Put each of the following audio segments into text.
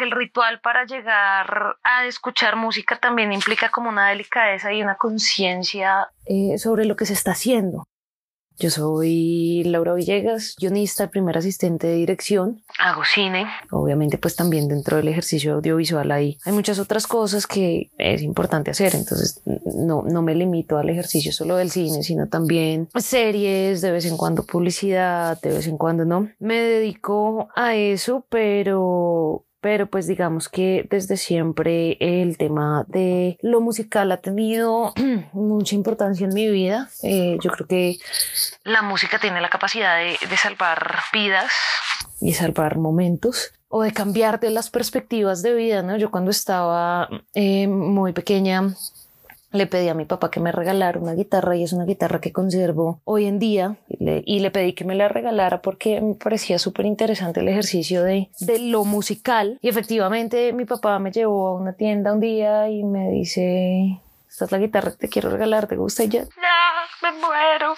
que el ritual para llegar a escuchar música también implica como una delicadeza y una conciencia eh, sobre lo que se está haciendo. Yo soy Laura Villegas, guionista, primer asistente de dirección. Hago cine. Obviamente, pues también dentro del ejercicio audiovisual hay, hay muchas otras cosas que es importante hacer. Entonces, no, no me limito al ejercicio solo del cine, sino también series, de vez en cuando publicidad, de vez en cuando no. Me dedico a eso, pero pero pues digamos que desde siempre el tema de lo musical ha tenido mucha importancia en mi vida. Eh, yo creo que la música tiene la capacidad de, salvar vidas y salvar momentos o de cambiarte las perspectivas de vida, ¿no? Yo cuando estaba eh, muy pequeña le pedí a mi papá que me regalara una guitarra y es una guitarra que conservo hoy en día y le, pedí que me la regalara porque me parecía súper interesante el ejercicio de, de lo musical y efectivamente mi papá me llevó a una tienda un día y me dice esta es la guitarra que te quiero regalar, ¿te gusta? Y no, me muero.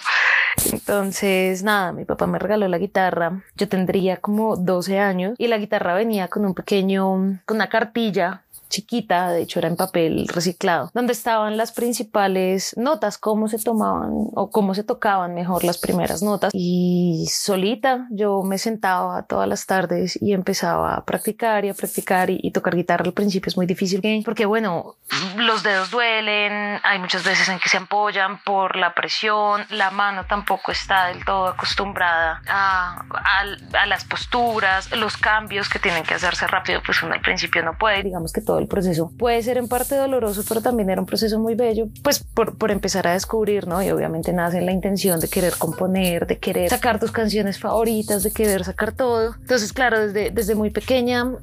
Entonces, nada, mi papá me regaló la guitarra. Yo tendría como 12 años y la guitarra venía con un pequeño, con una cartilla chiquita, de hecho era en papel reciclado, donde estaban las principales notas, cómo se tomaban o cómo se tocaban mejor las primeras notas. Y solita yo me sentaba todas las tardes y empezaba a practicar y a practicar y, tocar guitarra al principio es muy difícil porque bueno, los dedos duelen, hay muchas veces en que se apoyan por la presión, la mano tampoco está del todo acostumbrada a, a, a las posturas, los cambios que tienen que hacerse rápido, pues uno al principio no puede, digamos que todo el proceso puede ser en parte doloroso, pero también era un proceso muy bello, pues por, por empezar a descubrir, ¿no? Y obviamente nace la intención de querer componer, de querer sacar tus canciones favoritas, de querer sacar todo. Entonces, claro, desde, desde muy pequeña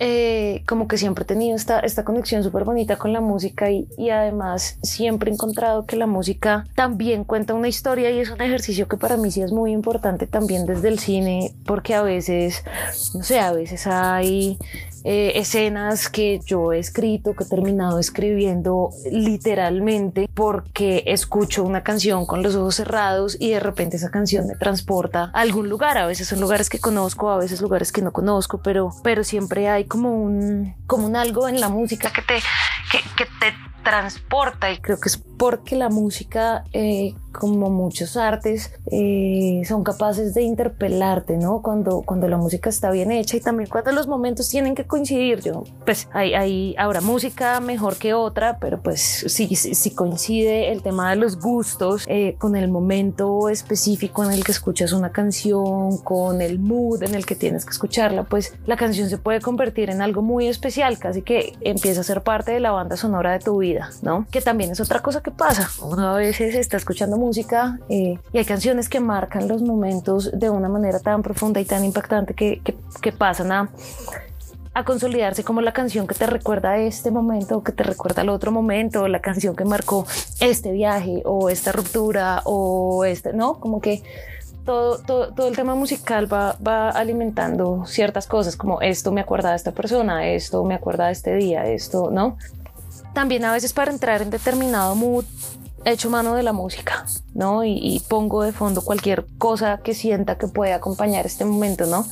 eh, como que siempre he tenido esta, esta conexión súper bonita con la música y, y, además siempre he encontrado que la música también cuenta una historia y es un ejercicio que para mí sí es muy importante también desde el cine porque a veces, no sé, a veces hay eh, escenas que yo he escrito, que he terminado escribiendo literalmente porque escucho una canción con los ojos cerrados y de repente esa canción me transporta a algún lugar. A veces son lugares que conozco, a veces lugares que no conozco, pero, pero siempre hay como un, como un algo en la música que te, que, que te transporta y creo que es porque la música, eh, como muchos artes, eh, son capaces de interpelarte, ¿no? Cuando, cuando la música está bien hecha y también cuando los momentos tienen que coincidir. Yo, pues hay, hay ahora música mejor que otra, pero pues si, si, coincide el tema de los gustos eh, con el momento específico en el que escuchas una canción, con el mood en el que tienes que escucharla, pues la canción se puede convertir en algo muy especial, casi que empieza a ser parte de la banda sonora de tu vida, ¿no? Que también es otra cosa que pasa. Uno a veces está escuchando música eh, y hay canciones que marcan los momentos de una manera tan profunda y tan impactante que, pasan a, a consolidarse como la canción que te recuerda a este momento, que te recuerda al otro momento, la canción que marcó este viaje o esta ruptura o este, ¿no? Como que todo, el tema musical va, va, alimentando ciertas cosas, como esto me acuerda de esta persona, esto me acuerda de este día, esto, ¿no? También a veces para entrar en determinado mood hecho mano de la música, ¿no? Y, pongo de fondo cualquier cosa que sienta que puede acompañar este momento, ¿no?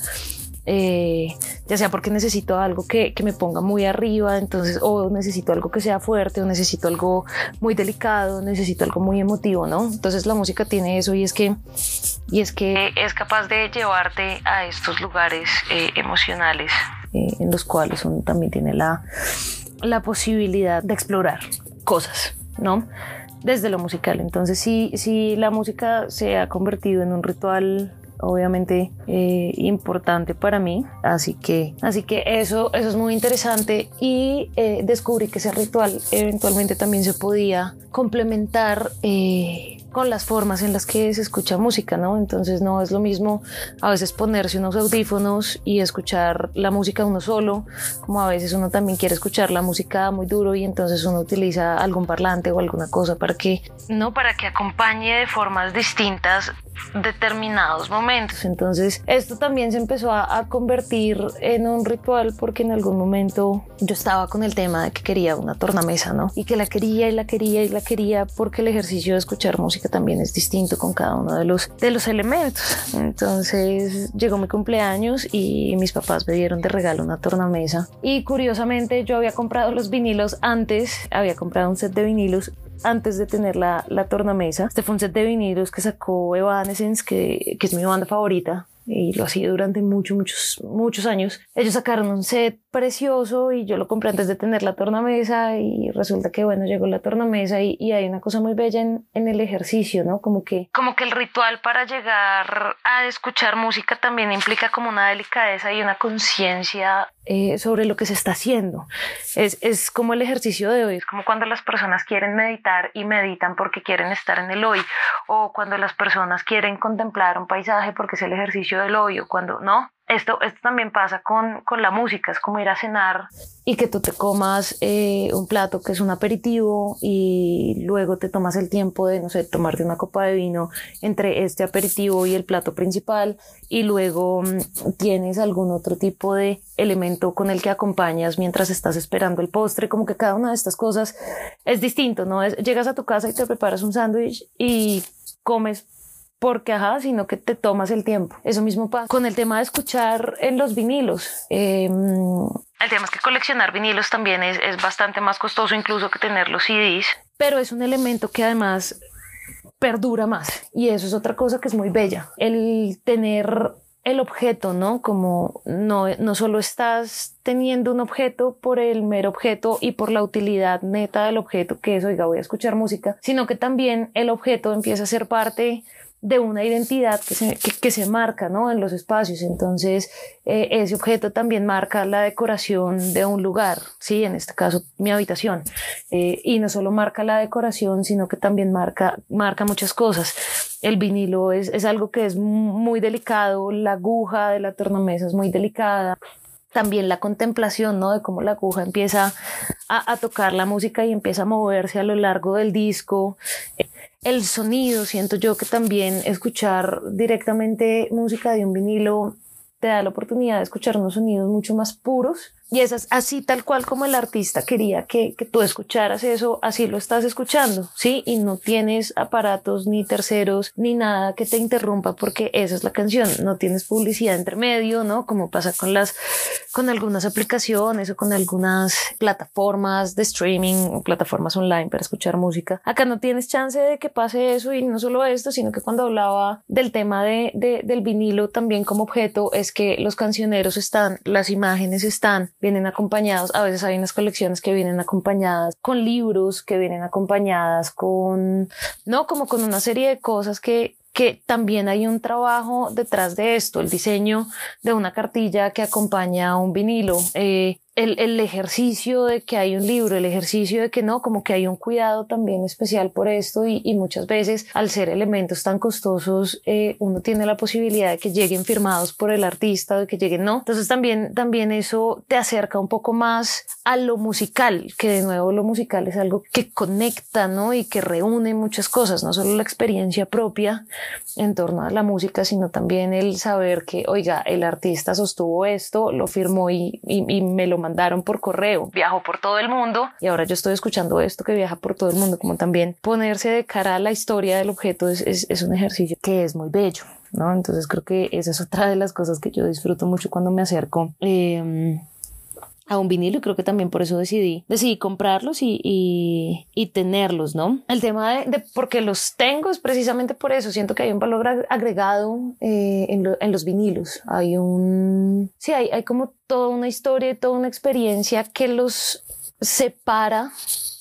Eh, ya sea porque necesito algo que, que, me ponga muy arriba, entonces, o necesito algo que sea fuerte, o necesito algo muy delicado, necesito algo muy emotivo, ¿no? Entonces la música tiene eso y es que, y es que es capaz de llevarte a estos lugares eh, emocionales eh, en los cuales uno también tiene la, la posibilidad de explorar cosas, ¿no? Desde lo musical. Entonces, si, si la música se ha convertido en un ritual obviamente eh, importante para mí así que así que eso eso es muy interesante y eh, descubrí que ese ritual eventualmente también se podía complementar eh, con las formas en las que se escucha música, ¿no? Entonces no es lo mismo a veces ponerse unos audífonos y escuchar la música uno solo, como a veces uno también quiere escuchar la música muy duro y entonces uno utiliza algún parlante o alguna cosa para que, no, para que acompañe de formas distintas determinados momentos. Entonces, esto también se empezó a, convertir en un ritual porque en algún momento yo estaba con el tema de que quería una tornamesa, ¿no? Y que la quería y la quería y la quería porque el ejercicio de escuchar música también es distinto con cada uno de los, de los elementos. Entonces, llegó mi cumpleaños y mis papás me dieron de regalo una tornamesa. Y curiosamente, yo había comprado los vinilos antes, había comprado un set de vinilos antes de tener la, la tornamesa. Este fue un set de vinilos que sacó Evanescence, que, que es mi banda favorita y lo ha sido durante muchos, muchos, muchos años. Ellos sacaron un set precioso y yo lo compré antes de tener la tornamesa y resulta que bueno, llegó la tornamesa y, y hay una cosa muy bella en, en, el ejercicio, ¿no? Como que... Como que el ritual para llegar a escuchar música también implica como una delicadeza y una conciencia eh, sobre lo que se está haciendo. Es, es como el ejercicio de hoy, es como cuando las personas quieren meditar y meditan porque quieren estar en el hoy o cuando las personas quieren contemplar un paisaje porque es el ejercicio del hoy o cuando no, esto, esto también pasa con, con, la música, es como ir a cenar y que tú te comas eh, un plato que es un aperitivo y luego te tomas el tiempo de, no sé, tomarte una copa de vino entre este aperitivo y el plato principal y luego mmm, tienes algún otro tipo de elemento con el que acompañas mientras estás esperando el postre, como que cada una de estas cosas es distinto, ¿no? Es, llegas a tu casa y te preparas un sándwich y comes porque ajá, sino que te tomas el tiempo. Eso mismo pasa con el tema de escuchar en los vinilos. Eh, el tema es que coleccionar vinilos también es, es bastante más costoso incluso que tener los CDs, pero es un elemento que además perdura más y eso es otra cosa que es muy bella. El tener el objeto, ¿no? Como no, no solo estás teniendo un objeto por el mero objeto y por la utilidad neta del objeto, que es, oiga, voy a escuchar música, sino que también el objeto empieza a ser parte de una identidad que se, que, que se marca ¿no? en los espacios. Entonces, eh, ese objeto también marca la decoración de un lugar, ¿sí? en este caso mi habitación. Eh, y no solo marca la decoración, sino que también marca, marca muchas cosas. El vinilo es, es algo que es muy delicado, la aguja de la tornamesa es muy delicada también la contemplación, ¿no? De cómo la aguja empieza a, a, tocar la música y empieza a moverse a lo largo del disco el sonido, siento yo que también escuchar directamente música de un vinilo te da la oportunidad de escuchar unos sonidos mucho más puros y es así tal cual como el artista quería que, que, tú escucharas eso, así lo estás escuchando, ¿sí? Y no tienes aparatos ni terceros ni nada que te interrumpa porque esa es la canción, no tienes publicidad entre medio, ¿no? Como pasa con las, con algunas aplicaciones o con algunas plataformas de streaming o plataformas online para escuchar música. Acá no tienes chance de que pase eso y no solo esto, sino que cuando hablaba del tema de, de del vinilo también como objeto es que los cancioneros están, las imágenes están, vienen acompañados, a veces hay unas colecciones que vienen acompañadas con libros, que vienen acompañadas con, no, como con una serie de cosas que, que también hay un trabajo detrás de esto, el diseño de una cartilla que acompaña a un vinilo, eh, el, el, ejercicio de que hay un libro, el ejercicio de que no, como que hay un cuidado también especial por esto y, y muchas veces al ser elementos tan costosos eh, uno tiene la posibilidad de que lleguen firmados por el artista, de que lleguen no. Entonces también, también eso te acerca un poco más a lo musical, que de nuevo lo musical es algo que conecta, ¿no? Y que reúne muchas cosas, no solo la experiencia propia en torno a la música, sino también el saber que, oiga, el artista sostuvo esto, lo firmó y, y, y me lo mandaron por correo, viajó por todo el mundo y ahora yo estoy escuchando esto que viaja por todo el mundo, como también ponerse de cara a la historia del objeto es, es, es un ejercicio que es muy bello. ¿no? Entonces creo que esa es otra de las cosas que yo disfruto mucho cuando me acerco. Eh, a un vinilo y creo que también por eso decidí, decidí comprarlos y, y, y tenerlos, ¿no? El tema de, de, los tengo es precisamente por eso, siento que hay un valor agregado eh, en, en, los vinilos, hay un, sí, hay, hay como toda una historia toda una experiencia que los separa,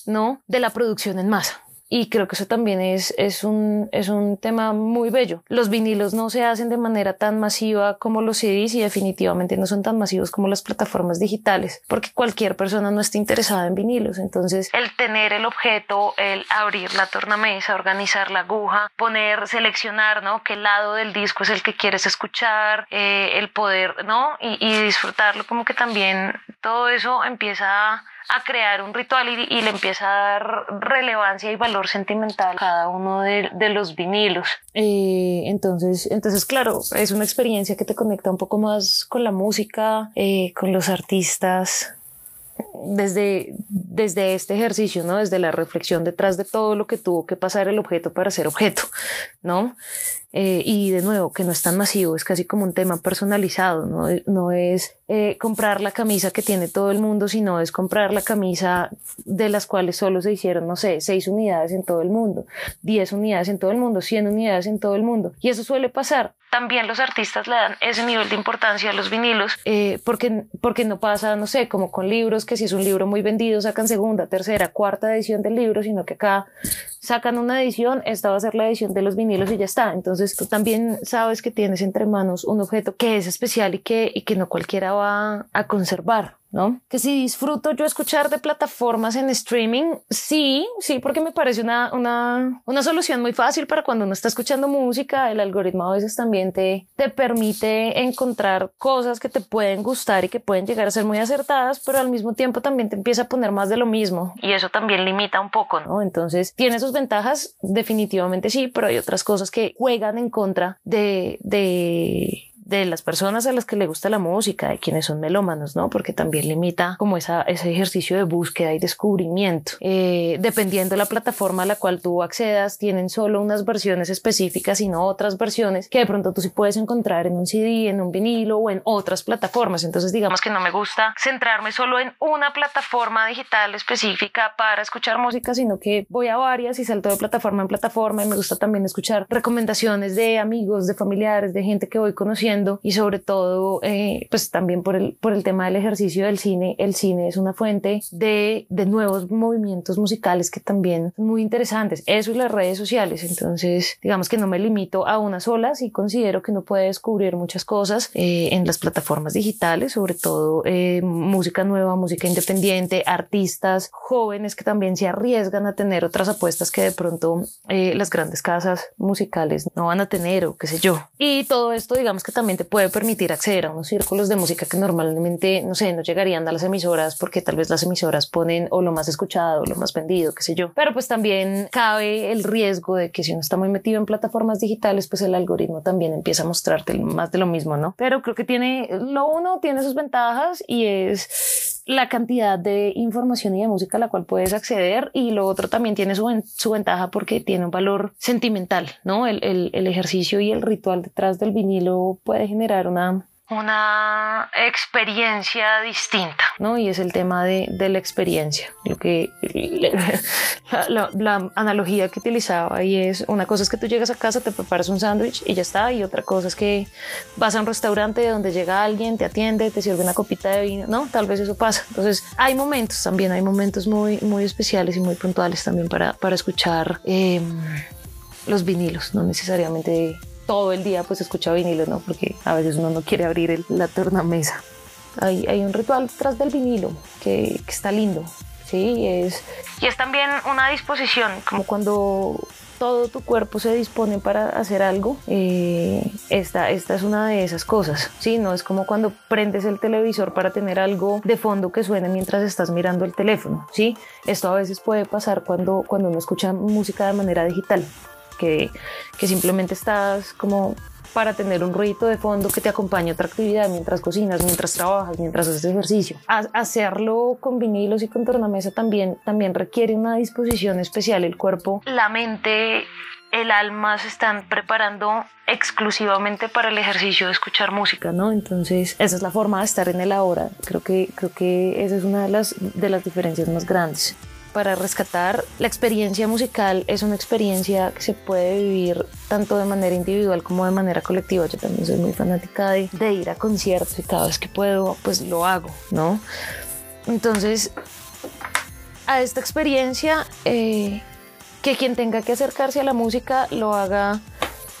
¿no? De la producción en masa. Y creo que eso también es, es, un, es un tema muy bello. Los vinilos no se hacen de manera tan masiva como los CDs y definitivamente no son tan masivos como las plataformas digitales, porque cualquier persona no está interesada en vinilos. Entonces, el tener el objeto, el abrir la tornamesa, organizar la aguja, poner, seleccionar, ¿no? Qué lado del disco es el que quieres escuchar, eh, el poder, ¿no? Y, y disfrutarlo, como que también todo eso empieza a a crear un ritual y, le empieza a dar relevancia y valor sentimental a cada uno de, los vinilos. Eh, entonces, entonces, claro, es una experiencia que te conecta un poco más con la música, eh, con los artistas, desde, desde este ejercicio, ¿no? Desde la reflexión detrás de todo lo que tuvo que pasar el objeto para ser objeto, ¿no? Eh, y de nuevo, que no es tan masivo, es casi como un tema personalizado, no, no es eh, comprar la camisa que tiene todo el mundo, sino es comprar la camisa de las cuales solo se hicieron, no sé, seis unidades en todo el mundo, diez unidades en todo el mundo, cien unidades en todo el mundo. Y eso suele pasar. También los artistas le dan ese nivel de importancia a los vinilos, eh, porque, porque no pasa, no sé, como con libros, que si es un libro muy vendido, sacan segunda, tercera, cuarta edición del libro, sino que acá sacan una edición, esta va a ser la edición de los vinilos y ya está. Entonces tú también sabes que tienes entre manos un objeto que es especial y que, y que no cualquiera va a conservar. ¿No? Que si disfruto yo escuchar de plataformas en streaming, sí, sí, porque me parece una, una, una solución muy fácil para cuando uno está escuchando música. El algoritmo a veces también te, te permite encontrar cosas que te pueden gustar y que pueden llegar a ser muy acertadas, pero al mismo tiempo también te empieza a poner más de lo mismo. Y eso también limita un poco, ¿no? Entonces, tiene sus ventajas, definitivamente sí, pero hay otras cosas que juegan en contra de, de de las personas a las que le gusta la música, de quienes son melómanos, ¿no? Porque también limita como ese ejercicio de búsqueda y descubrimiento. Eh, dependiendo de la plataforma a la cual tú accedas, tienen solo unas versiones específicas y no otras versiones que de pronto tú sí puedes encontrar en un CD, en un vinilo o en otras plataformas. Entonces digamos que no me gusta centrarme solo en una plataforma digital específica para escuchar música, sino que voy a varias y salto de plataforma en plataforma y me gusta también escuchar recomendaciones de amigos, de familiares, de gente que voy conociendo y sobre todo eh, pues también por el, por el tema del ejercicio del cine, el cine es una fuente de, de nuevos movimientos musicales que también son muy interesantes. Eso y las redes sociales. Entonces digamos que no me limito a una sola, sí considero que uno puede descubrir muchas cosas eh, en las plataformas digitales, sobre todo eh, música nueva, música independiente, artistas jóvenes que también se arriesgan a tener otras apuestas que de pronto las grandes casas musicales no van a tener o qué sé yo. Y todo esto digamos que también puede permitir acceder a unos círculos de música que normalmente, no sé, no llegarían a las emisoras porque tal vez las emisoras ponen o lo más escuchado, o lo más vendido, qué sé yo. Pero pues también cabe el riesgo de que si uno está muy metido en plataformas digitales, pues el algoritmo también empieza a mostrarte más de lo mismo, ¿no? Pero creo que tiene, lo uno tiene sus ventajas y es la cantidad de información y de música a la cual puedes acceder y lo otro también tiene su, su ventaja porque tiene un valor sentimental, ¿no? El, el, el ejercicio y el ritual detrás del vinilo puede generar una una experiencia distinta, ¿no? Y es el tema de, de la experiencia. Lo que la, analogía que utilizaba y es una cosa es que tú llegas a casa, te preparas un sándwich y ya está, y otra cosa es que vas a un restaurante donde llega alguien, te atiende, te sirve una copita de vino, ¿no? Tal vez eso pasa. Entonces, hay momentos también, hay momentos muy, muy especiales y muy puntuales también para, para escuchar eh, los vinilos, no necesariamente todo el día pues escucha vinilo, ¿no? Porque a veces uno no quiere abrir el, la tornamesa. Hay, hay un ritual detrás del vinilo que, que está lindo, ¿sí? Es, y es también una disposición, como cuando todo tu cuerpo se dispone para hacer algo, eh, esta, esta es una de esas cosas, ¿sí? No es como cuando prendes el televisor para tener algo de fondo que suene mientras estás mirando el teléfono, ¿sí? Esto a veces puede pasar cuando, cuando uno escucha música de manera digital que, que simplemente estás como para tener un ruido de fondo que te acompañe a otra actividad mientras cocinas, mientras trabajas, mientras haces ejercicio. hacerlo con vinilos y con tornamesa también, también requiere una disposición especial. El cuerpo, la mente, el alma se están preparando exclusivamente para el ejercicio de escuchar música, ¿no? Entonces, esa es la forma de estar en el ahora. Creo que, creo que esa es una de las, de las diferencias más grandes para rescatar. La experiencia musical es una experiencia que se puede vivir tanto de manera individual como de manera colectiva. Yo también soy muy fanática de, ir a conciertos y cada vez que puedo, pues lo hago, ¿no? Entonces, a esta experiencia, eh, que quien tenga que acercarse a la música lo haga,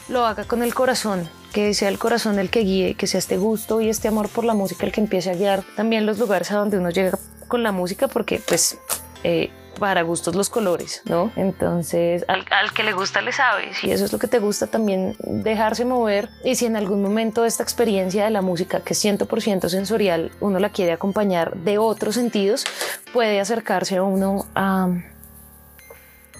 lo haga con el corazón, que sea el corazón el que guíe, que sea este gusto y este amor por la música el que empiece a guiar también los lugares a donde uno llega con la música, porque pues eh, para gustos los colores, ¿no? Entonces, al, al, que le gusta le sabe, si eso es lo que te gusta, también dejarse mover y si en algún momento esta experiencia de la música, que es 100% sensorial, uno la quiere acompañar de otros sentidos, puede acercarse a uno a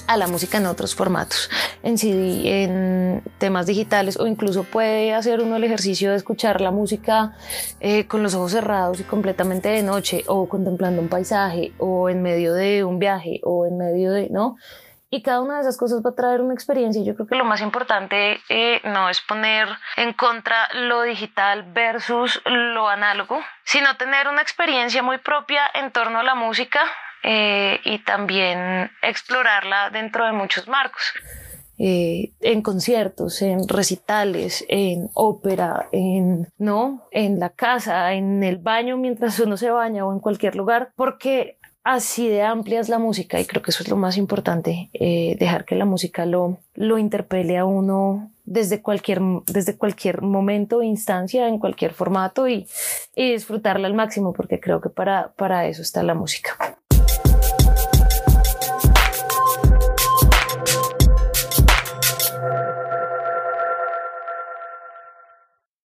a la música en otros formatos, en CD, en temas digitales o incluso puede hacer uno el ejercicio de escuchar la música eh, con los ojos cerrados y completamente de noche o contemplando un paisaje o en medio de un viaje o en medio de, ¿no? Y cada una de esas cosas va a traer una experiencia. Yo creo que lo más importante eh, no es poner en contra lo digital versus lo análogo, sino tener una experiencia muy propia en torno a la música eh, y también explorarla dentro de muchos marcos. Eh, en conciertos, en recitales, en ópera, en no, en la casa, en el baño mientras uno se baña o en cualquier lugar, porque así de amplia es la música y creo que eso es lo más importante, eh, dejar que la música lo, lo interpele a uno desde cualquier, desde cualquier momento, instancia, en cualquier formato y, y disfrutarla al máximo, porque creo que para, para eso está la música.